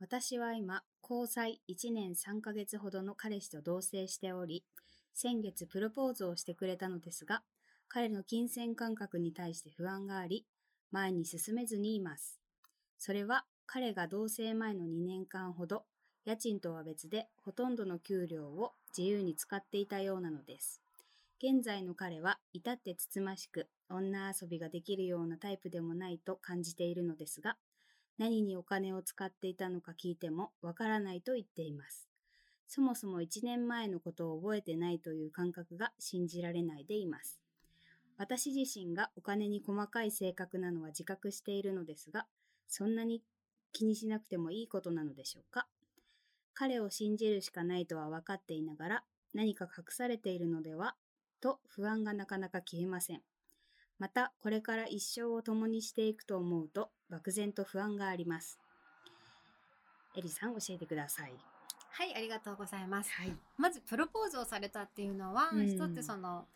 私は今、交際1年3ヶ月ほどの彼氏と同棲しており、先月プロポーズをしてくれたのですが、彼の金銭感覚に対して不安があり、前に進めずにいます。それは、彼が同棲前の2年間ほど、家賃とは別でほとんどの給料を自由に使っていたようなのです。現在の彼は至ってつつましく女遊びができるようなタイプでもないと感じているのですが、何にお金を使っていたのか聞いてもわからないと言っています。そもそも1年前のことを覚えてないという感覚が信じられないでいます。私自身がお金に細かい性格なのは自覚しているのですが、そんなに気にしなくてもいいことなのでしょうか？彼を信じるしかないとは分かっていながら何か隠されているのではと不安がなかなか消えません。また、これから一生を共にしていくと思うと、漠然と不安があります。エリさん、教えてください。はい、ありがとうございます。はい。まずプロポーズをされたっていうのは、うん一つその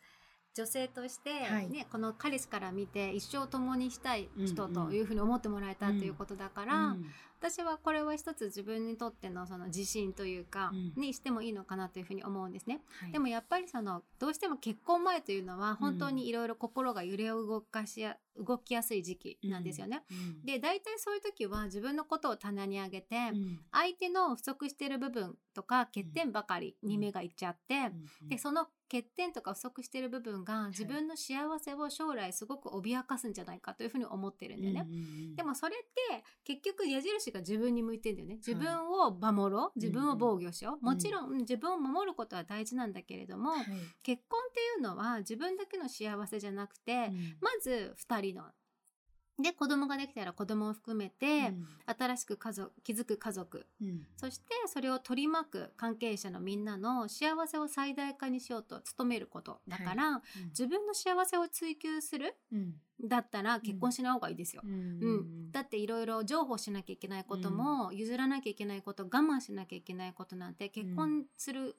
女性として、はいね、この彼氏から見て一生共にしたい人うんうんというふうに思ってもらえたっていうことだから、うん私はこれは一つ自分にとってのその自信というか、うん。にしてもいいのかなというふうに思うんですね。はい。でもやっぱりそのどうしても結婚前というのは本当にいろいろ心が揺れ動かしや動きやすい時期なんですよね。うん。で大体そういう時は自分のことを棚に上げて、うん。相手の不足している部分とか欠点ばかりに目がいっちゃって、うん。でその欠点とか不足している部分が自分の幸せを将来すごく脅かすんじゃないかというふうに思ってるんだよね。でもそれって結局矢印が自分に向いてんだよね。自分を守ろう、自分を防御しよう。うんもちろん自分を守ることは大事なんだけれども、はい結婚っていうのは自分だけの幸せじゃなくて、うんまず2人の。で子供ができたら子供を含めて、新しく家族築く家族。うん。うんそしてそれを取り巻く関係者のみんなの幸せを最大化にしようと努めることだから、自分の幸せを追求するうん。だったら結婚しない方がいいですよ。うん。うん。だっていろいろ譲歩しなきゃいけないことも、譲らなきゃいけないこと我慢しなきゃいけないことなんて結婚する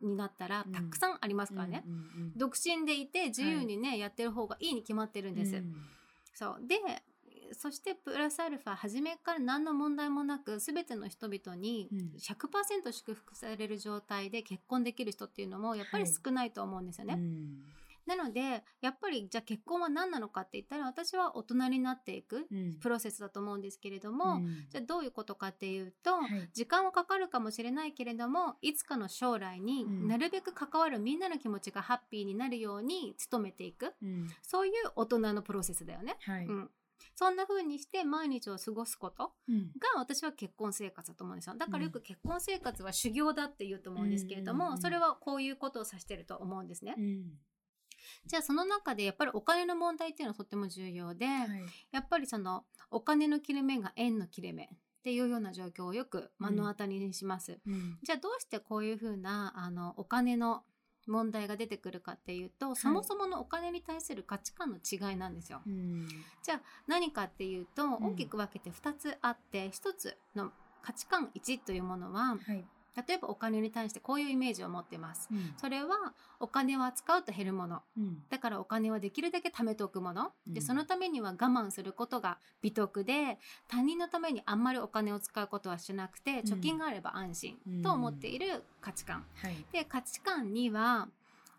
になったらうん。たくさんありますからね。うんうん独身でいて自由にね、やってる方がいいに決まってるんです。うんそう。でそしてプラスアルファ初めから何の問題もなく全ての人々にうん。100%祝福される状態で結婚できる人っていうのもやっぱり少ないと思うんですよね。うんなのでやっぱりじゃあ結婚は何なのかって言ったら私は大人になっていくうん。プロセスだと思うんですけれども、うん。じゃあどういうことかっていうと、はい。時間はかかるかもしれないけれどもいつかの将来にうん。なるべく関わるみんなの気持ちがハッピーになるように努めていく。うん。そういう大人のプロセスだよね。はい。うん、そんな風にして毎日を過ごすことうん。が私は結婚生活だと思うんですよ。だからよく結婚生活は修行だって言うと思うんですけれども、それはこういうことを指してると思うんですね、うんじゃあその中でやっぱりお金の問題っていうのはとっても重要で、はい。やっぱりそのお金の切れ目が円の切れ目っていうような状況をよく目の当たりにします、うん。じゃあどうしてこういう風なあのお金の問題が出てくるかっていうと、そもそものお金に対する価値観の違いなんですよ。うん。じゃあ何かっていうとん。大きく分けて2つあって、1つの価値観1というものははい例えばお金に対してこういうイメージを持ってます。うん。それはお金を扱うと減るもの。うん。だからお金はできるだけ貯めておくもの、うん。でそのためには我慢することが美徳で他人のためにあんまりお金を使うことはしなくて貯金があれば安心うんと思っている価値観、はい。で価値観には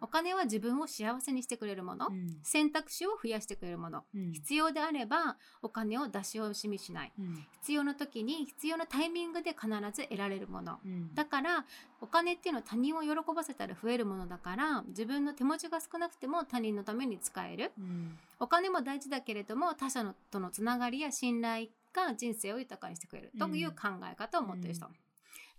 お金は自分を幸せにしてくれるもの、うん。選択肢を増やしてくれるもの。うん。必要であればお金を出し惜しみしない。うん。必要な時に必要なタイミングで必ず得られるもの。うん。だからお金っていうのは他人を喜ばせたら増えるものだから自分の手持ちが少なくても他人のために使える。うん。お金も大事だけれども他者のとのつながりや信頼が人生を豊かにしてくれるという考え方を持ってる人、うん。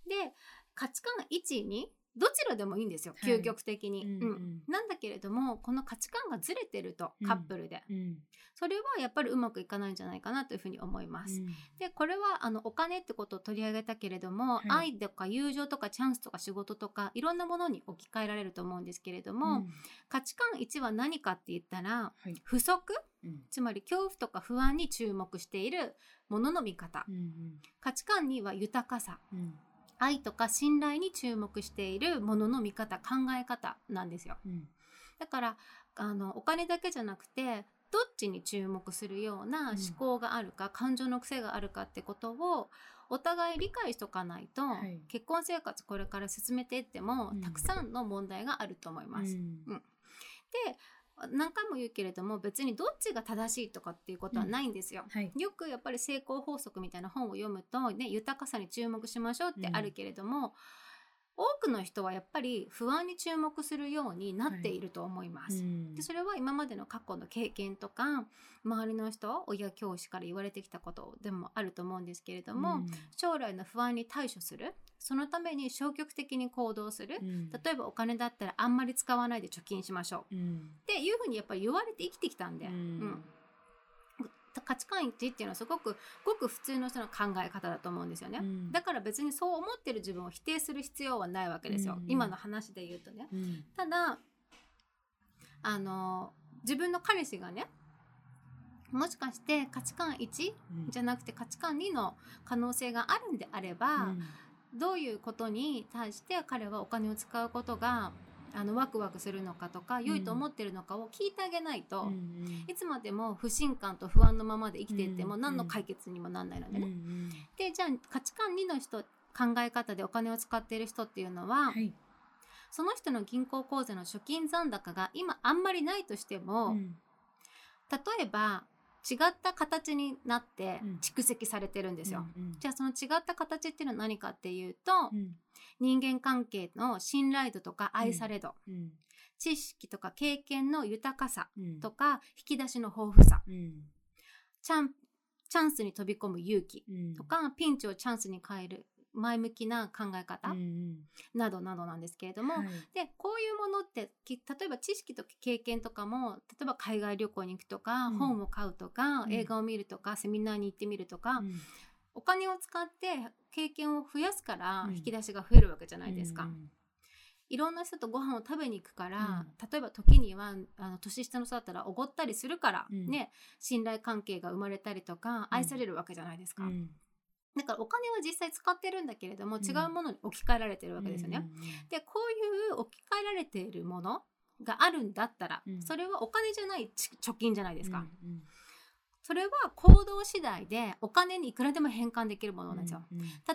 で価値観1にどちらでもいいんですよ、はい。究極的に、うんうん。なんだけれどもこの価値観がずれてるとうん。カップルで、うん。それはやっぱりうまくいかないんじゃないかなというふうに思います、でこれはあのお金ってことを取り上げたけれども、はい。愛とか友情とかチャンスとか仕事とかいろんなものに置き換えられると思うんですけれども、うん。価値観1は何かって言ったらはい。不足うん。つまり恐怖とか不安に注目しているものの見方。うん価値観2は豊かさ。うん愛とか信頼に注目しているものの見方考え方なんですよ。うん。だからあのお金だけじゃなくてどっちに注目するような思考があるか、感情の癖があるかってことをお互い理解しとかないと、はい。結婚生活これから進めていっても、うん。たくさんの問題があると思います。うん。で何回も言うけれども別にどっちが正しいとかっていうことはないんですよ。はい。よくやっぱり成功法則みたいな本を読むと、ね、豊かさに注目しましょうってあるけれども、多くの人はやっぱり不安に注目するようになっていると思います。うん。でそれは今までの過去の経験とか周りの人親教師から言われてきたことでもあると思うんですけれども、うん。将来の不安に対処するそのために消極的に行動する、うん。例えばお金だったらあんまり使わないで貯金しましょう。うん。っていうふうにやっぱり言われて生きてきたんで、うん。うん価値観一致っていうのはすごくごく普通の人の考え方だと思うんですよね。うん。だから別にそう思ってる自分を否定する必要はないわけですよ、うん。今の話で言うとね。うん。ただあの自分の彼氏がねもしかして価値観1うん。じゃなくて価値観2の可能性があるんであれば、うん。どういうことに対して彼はお金を使うことがあのワクワクするのかとか良いと思ってるのかを聞いてあげないと、うんいつまでも不信感と不安のままで生きていってもうん何の解決にもなんないのでね。うんでじゃあ価値観2の人考え方でお金を使っている人っていうのは、はい。その人の銀行口座の貯金残高が今あんまりないとしても、うん。例えば違った形になってうん。蓄積されてるんですよ。うんじゃあその違った形っていうのは何かっていうと、うん。人間関係の信頼度とか愛され度、うん。知識とか経験の豊かさうん。とか引き出しの豊富さ。うん。チャンチャンスに飛び込む勇気うん。とかピンチをチャンスに変える前向きな考え方？うんなどなどなんですけれども、はい。でこういうものってき例えば知識とか経験とかも例えば海外旅行に行くとか、うん。本を買うとか、うん。映画を見るとかセミナーに行ってみるとか、うん。お金を使って経験を増やすからうん。引き出しが増えるわけじゃないですか。うんいろんな人とご飯を食べに行くから、うん。例えば時にはあの年下の人だったらおごったりするから、うん。ね信頼関係が生まれたりとか愛されるわけじゃないですか。うんだからお金は実際使ってるんだけれども、うん。違うものに置き換えられてるわけですよね。うんでこういう置き換えられているものがあるんだったら、うん。それはお金じゃないち貯金じゃないですか、うんそれは行動次第でお金にいくらでも変換できるものなんですよ、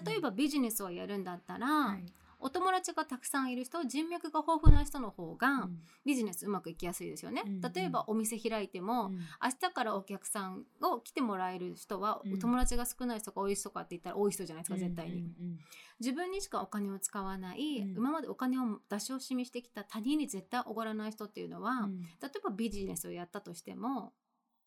例えばビジネスをやるんだったら、はいお友達がたくさんいる人人脈が豊富な人の方がうん。ビジネスうまくいきやすいですよね、うん例えばお店開いても、うん。明日からお客さんを来てもらえる人は、うん。お友達が少ない人か多い人かって言ったら多い人じゃないですか絶対に、うん。自分にしかお金を使わない、うん。今までお金を出し惜しみしてきた他人に絶対おごらない人っていうのは、うん。例えばビジネスをやったとしても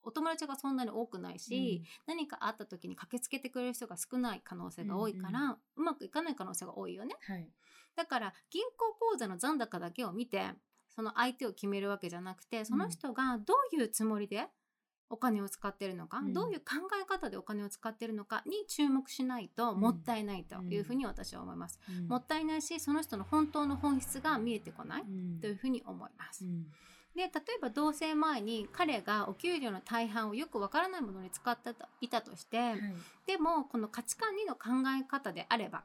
お友達がそんなに多くないし、何かあった時に駆けつけてくれる人が少ない可能性が多いから、うんうまくいかない可能性が多いよね。はい。だから銀行口座の残高だけを見てその相手を決めるわけじゃなくてその人がどういうつもりでお金を使ってるのか、うん。どういう考え方でお金を使ってるのかに注目しないともったいないというふうに私は思います。うん。もったいないしその人の本当の本質が見えてこないうん。というふうに思います。うんで例えば同棲前に彼がお給料の大半をよくわからないものに使っていたとして、はい。でもこの価値観2の考え方であれば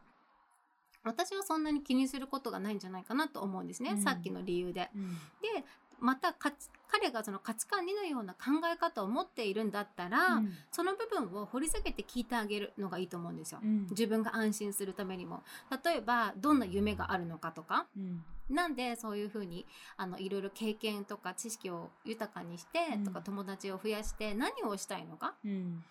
私はそんなに気にすることがないんじゃないかなと思うんですね、うん。さっきの理由で。うん。でまた彼がその価値観2のような考え方を持っているんだったら、うん。その部分を掘り下げて聞いてあげるのがいいと思うんですよ。うん。自分が安心するためにも。例えばどんな夢があるのかとか。うん。なんでそういうふうにあのいろいろ経験とか知識を豊かにして、うん。とか友達を増やして何をしたいのか。うん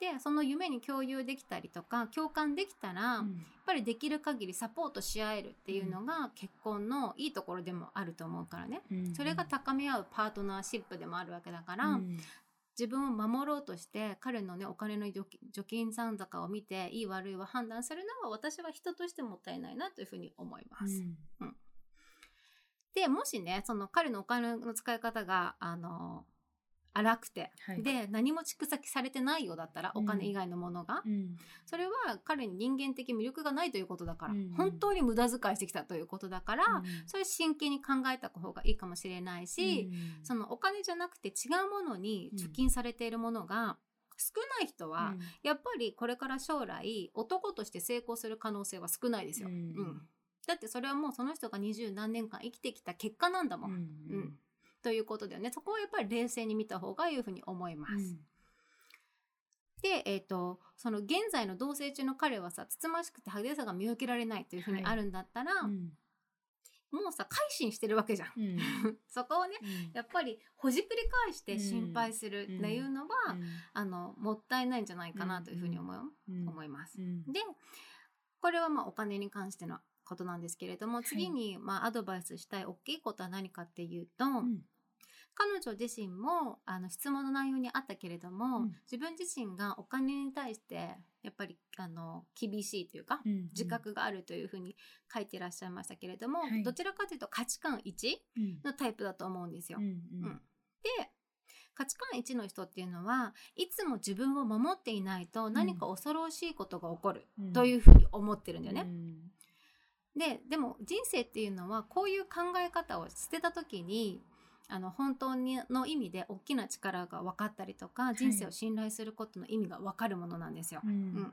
でその夢に共有できたりとか共感できたら、やっぱりできる限りサポートし合えるっていうのが結婚のいいところでもあると思うからね。うん。それが高め合うパートナーシップでもあるわけだから、うん。自分を守ろうとして彼のねお金の預金貯金残高を見ていい悪いを判断するのは私は人としてもったいないなというふうに思います。でもしねその彼のお金の使い方があの荒くて、はい。で何も蓄積されてないようだったらお金以外のものが、うん。それは彼に人間的魅力がないということだから、うん。本当に無駄遣いしてきたということだから、それ真剣に考えた方がいいかもしれないし、うん。そのお金じゃなくて違うものに貯金されているものが少ない人は、やっぱりこれから将来男として成功する可能性は少ないですよ。うん。うん。だってそれはもうその人が二十何年間生きてきた結果なんだもん。うん。うんということだよね。そこはやっぱり冷静に見た方がいいいうふうに思います。で、えっ、と、その現在の同棲中の彼はさ、つつましくて派手さが見受けられないというふうにあるんだったら、うん。もうさ、改心してるわけじゃん。うん。そこをね、うん。やっぱりほじくり返して心配するっていうのは、あの、もったいないんじゃないかなというふうに思う、うん。思います。うん。で、これはまあお金に関してのことなんですけれども、はい。次にまあアドバイスしたい大きいことは何かっていうと、うん。彼女自身もあの質問の内容にあったけれども、うん。自分自身がお金に対してやっぱりあの厳しいというか、うん自覚があるというふうに書いてらっしゃいましたけれども、はい。どちらかというと価値観1うん。のタイプだと思うんですよ。うんうん。で価値観1の人っていうのはいつも自分を守っていないと何か恐ろしいことが起こるうん。というふうに思ってるんだよね。うんででも人生っていうのはこういう考え方を捨てた時にあの本当にの意味で大きな力が分かったりとかい。人生を信頼することの意味が分かるものなんですよ。うん。うん。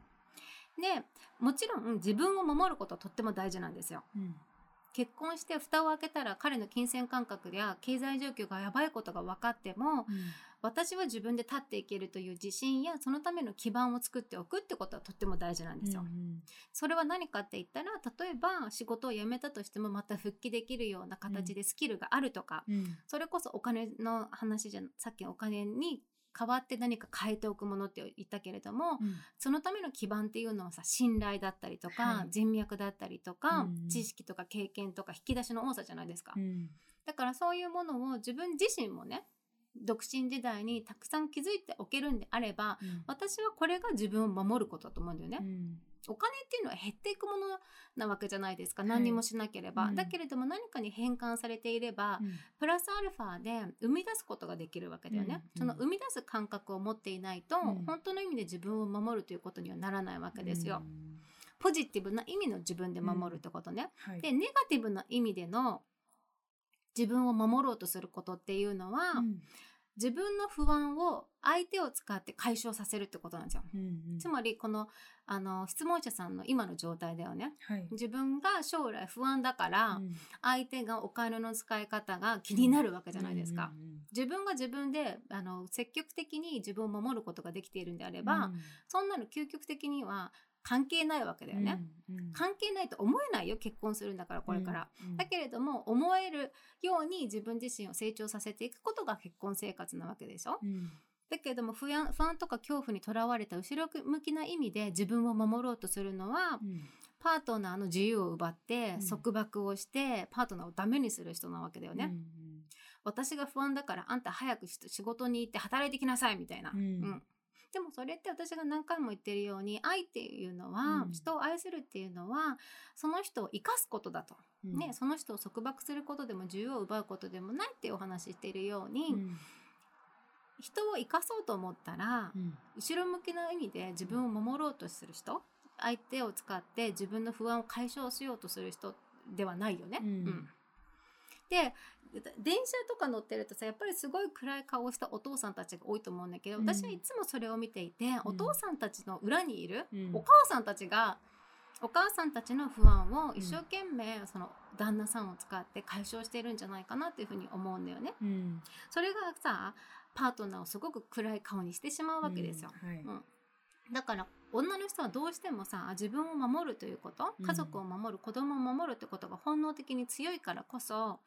でもちろん自分を守ることはとっても大事なんですよ。うん。結婚して蓋を開けたら彼の金銭感覚や経済状況がやばいことが分かっても私は自分で立っていけるという自信やそのための基盤を作っておくってことはとっても大事なんですよ。うんそれは何かって言ったら例えば仕事を辞めたとしてもまた復帰できるような形でスキルがあるとか、うん。それこそお金の話じゃさっきのお金に代わって何か変えておくものって言ったけれどもうん。そのための基盤っていうのはさ信頼だったりとか、はい。人脈だったりとか、うん。知識とか経験とか引き出しの多さじゃないですか、うん。だからそういうものを自分自身もね独身時代にたくさん気づいておけるんであれば私はこれが自分を守ることだと思うんだよね。うん。お金っていうのは減っていくものなわけじゃないですか。はい。何にもしなければ、うん。だけれども何かに変換されていれば、プラスアルファで生み出すことができるわけだよね、うん。その生み出す感覚を持っていないと、うん。本当の意味で自分を守るということにはならないわけですよ、ポジティブな意味の自分で守るってことね、はい。でネガティブな意味での自分を守ろうとすることっていうのは、うん。自分の不安を相手を使って解消させるってことなんですよ、うんつまりこのあの質問者さんの今の状態だよね。はい。自分が将来不安だから、うん。相手がお金の使い方が気になるわけじゃないですか。うん自分が自分であの積極的に自分を守ることができているんであれうん。ば、そんなの究極的には関係ないわけだよね。うんうん。関係ないと思えないよ結婚するんだからこれから。うんだけれども思えるように自分自身を成長させていくことが結婚生活なわけでしょ。うん。だけれども不安不安とか恐怖にとらわれた後ろ向きな意味で自分を守ろうとするのはうん。パートナーの自由を奪ってうん。束縛をしてパートナーをダメにする人なわけだよね。私が不安だからあんた早くし仕事に行って働いてきなさいみたいな。うん。うんでもそれって私が何回も言ってるように愛っていうのは、うん。人を愛するっていうのはその人を生かすことだと、うん。ね、その人を束縛することでも自由を奪うことでもないっていうお話しているように、うん。人を生かそうと思ったら、うん。後ろ向きな意味で自分を守ろうとする人相手を使って自分の不安を解消しようとする人ではないよね。うんで電車とか乗ってるとさやっぱりすごい暗い顔をしたお父さんたちが多いと思うんだけど、うん。私はいつもそれを見ていて、お父さんたちの裏にいる、うん。お母さんたちがお母さんたちの不安を一生懸命その旦那さんを使って解消してるんじゃないかなっていうふうに思うんだよね。うん。それがさパートナーをすごく暗い顔にしてしまうわけですよ。はい。うんだから女の人はどうしてもさ自分を守るということうん。家族を守る、子供を守るってことが本能的に強いからこそ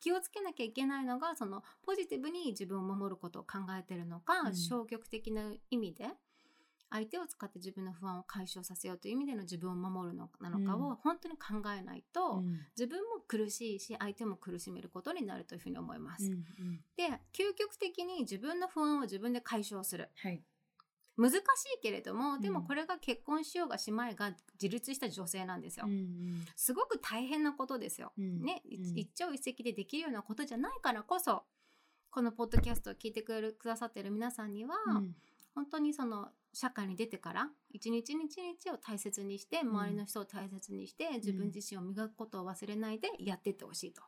気をつけなきゃいけないのがそのポジティブに自分を守ることを考えてるのか、うん。消極的な意味で相手を使って自分の不安を解消させようという意味での自分を守るのなのかうん。を本当に考えないと、うん。自分も苦しいし相手も苦しめることになるというふうに思います。うんうん。で究極的に自分の不安を自分で解消する。はい難しいけれどもでもうんこれが結婚しようがしまいが自立した女性なんですよ。うんうん。すごく大変なことですよ。うん。ね、いうん。一朝一夕でできるようなことじゃないからこそこのポッドキャストを聞いてくれるくださってる皆さんには、うん。本当にその社会に出てから一日一日を大切にして周りの人を大切にして、自分自身を磨くことを忘れないでやっていってほしいと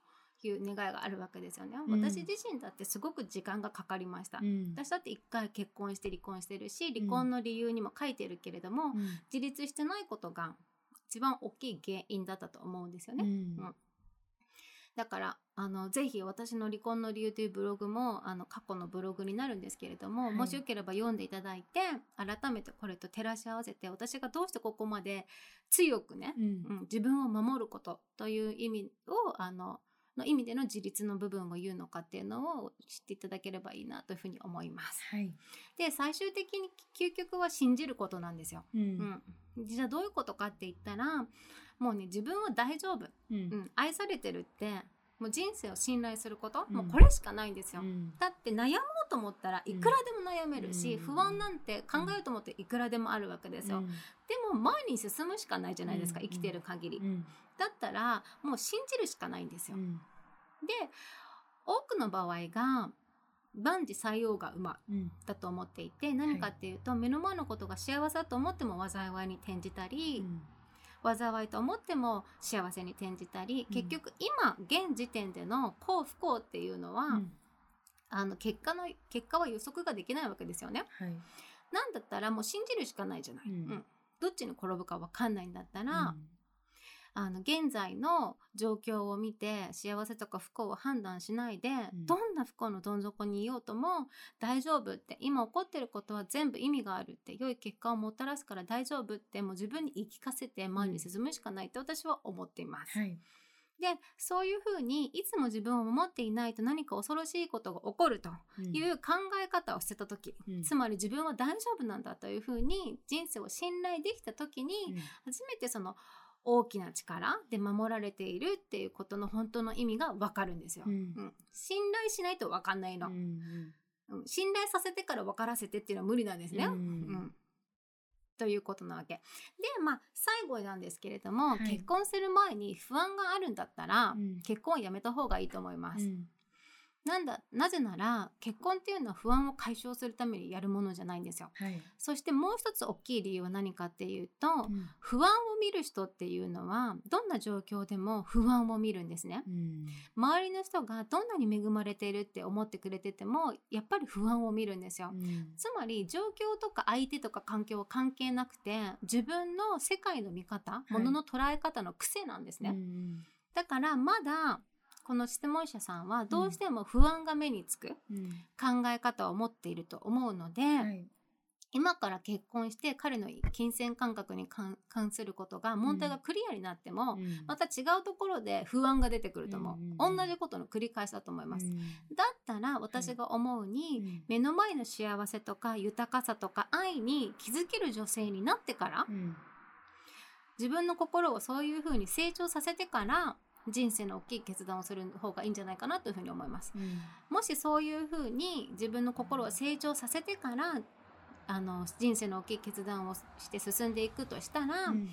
いう願いがあるわけですよね。うん。私自身だってすごく時間がかかりました。うん。私だって一回結婚して離婚してるし離婚の理由にも書いてるけれども、うん。自立してないことが一番大きい原因だったと思うんですよね。うん。だからあのぜひ私の離婚の理由というブログもあの過去のブログになるんですけれども、はい。もしよければ読んでいただいて改めてこれと照らし合わせて私がどうしてここまで強くね、うん。うん、自分を守ることという意味をあのの意味での自立の部分を言うのかっていうのを知っていただければいいなというふうに思います。はい。で最終的に究極は信じることなんですよ。うん。うん、じゃあどういうことかって言ったらもうね自分は大丈夫、ううん。ん、愛されてるってもう人生を信頼すること、うん。もうこれしかないんですよ。うん。だって悩もうと思ったらいくらでも悩めるし、うん。不安なんて考えようと思っていくらでもあるわけですよ。うん。でも前に進むしかないじゃないですか、うん。生きてる限り。うん。だったらもう信じるしかないんですよ。うんで多くの場合が万事採用が馬うん。だと思っていて何かっていうと、目の前のことが幸せだと思っても災いに転じたり、災いと思っても幸せに転じたり、うん。結局今現時点での幸不幸っていうのは、うん。あの結果の結果は予測ができないわけですよね。はい。なんだったらもう信じるしかないじゃない。うん。どっちに転ぶかわかんないんだったら、あの現在の状況を見て幸せとか不幸を判断しないで、ん。どんな不幸のどん底にいようとも大丈夫って今起こってることは全部意味があるって良い結果をもたらすから大丈夫ってもう自分に言い聞かせて前に進むしかないって私は思っています。はい。でそういうふうにいつも自分を守っていないと何か恐ろしいことが起こるという考え方をしてた時、うん。つまり自分は大丈夫なんだというふうに人生を信頼できた時に、初めてその大きな力で守られているっていうことの本当の意味が分かるんですよ。うん。うん。信頼しないと分かんないの、うん。うん。信頼させてから分からせてっていうのは無理なんですね。うん。うん。ということなわけ。でまあ最後なんですけれども、はい。結婚する前に不安があるんだったら、うん。結婚をやめた方がいいと思います。うんなんだなぜなら結婚っていうのは不安を解消するためにやるものじゃないんですよ。はいそしてもう一つ大きい理由は何かっていうと、うん不安を見る人っていうのはどんな状況でも不安を見るんですね。うん周りの人がどんなに恵まれているって思ってくれててもやっぱり不安を見るんですよ。うんつまり状況とか相手とか環境は関係なくて自分の世界の見方、いものの捉え方の癖なんですね。うんだからまだこの質問者さんはどうしても不安が目につくうん。考え方を持っていると思うので、はい。今から結婚して彼の金銭感覚に関関することが問題がクリアになっても、うん。また違うところで不安が出てくると思う、うん同じことの繰り返しだと思います、うん。だったら私が思うに、うん。目の前の幸せとか豊かさとか愛に気づける女性になってからうん。自分の心をそういうふうに成長させてから人生の大きい決断をする方がいいんじゃないかなというふうに思います。うん。もしそういうふうに自分の心を成長させてからあの人生の大きい決断をして進んでいくとしたら、うん。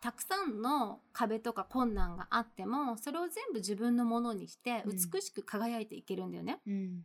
たくさんの壁とか困難があってもそれを全部自分のものにしてうん。美しく輝いていけるんだよね。うん。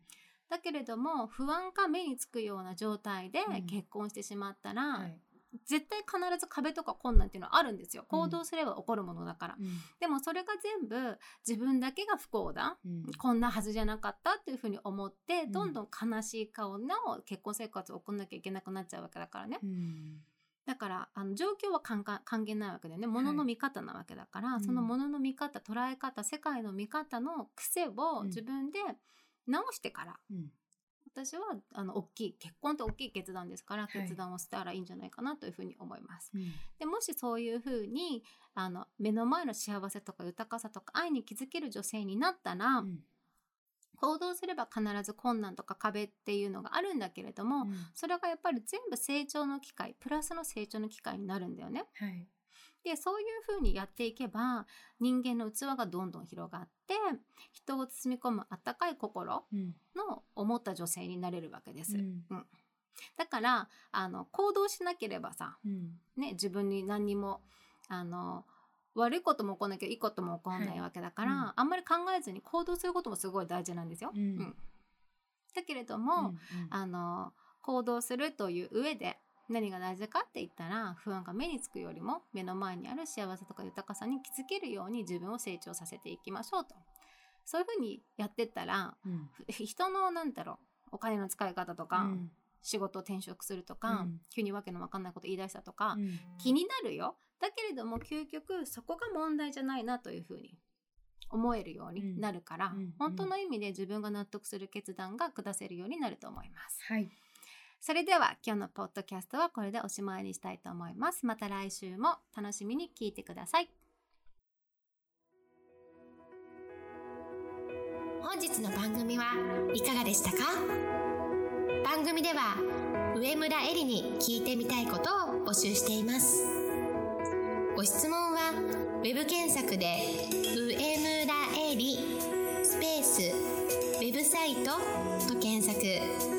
だけれども不安が目につくような状態でうん。結婚してしまったら、はい絶対必ず壁とか困難っていうのはあるんですよ。うん。行動すれば起こるものだから、うん。でもそれが全部自分だけが不幸だ。うん。こんなはずじゃなかったっていうふうに思って、ん。どんどん悲しい顔の結婚生活を送んなきゃいけなくなっちゃうわけだからね。うん。だからあの状況は関係ないわけだよね。物の見方なわけだから、うん。その物の見方捉え方世界の見方の癖をうん。自分で直してから、うん私はあの大きい結婚って大きい決断ですから、い。決断をしたらいいんじゃないかなというふうに思います。うん。でもしそういうふうにあの目の前の幸せとか豊かさとか愛に気づける女性になったら、うん。行動すれば必ず困難とか壁っていうのがあるんだけれども、うん。それがやっぱり全部成長の機会プラスの成長の機会になるんだよね。はいでそういうふうにやっていけば人間の器がどんどん広がって人を包み込む温かい心うん。の思った女性になれるわけです。うん。だからあの行動しなければさ、うん。ね、自分に何にもあの悪いことも起こんないけどいいことも起こんないわけだから、はいうん。あんまり考えずに行動することもすごい大事なんですよ。うん。だけれども、うん。あの行動するという上で何が大事かって言ったら不安が目につくよりも目の前にある幸せとか豊かさに気づけるように自分を成長させていきましょうと。そういうふうにやってったらうん。ふ人のなんだろうお金の使い方とか、うん。仕事を転職するとか、うん。急にわけのわかんないこと言い出したとか、うん。気になるよ。だけれども究極そこが問題じゃないなというふうに思えるようになるから、うん。本当の意味で自分が納得する決断が下せるようになると思います。はいそれでは今日のポッドキャストはこれでおしまいにしたいと思います。また来週も楽しみに聞いてください。本日の番組はいかがでしたか？番組では上村えりに聞いてみたいことを募集していますご質問はウェブ検索で「上村えり」スペースウェブサイトと検索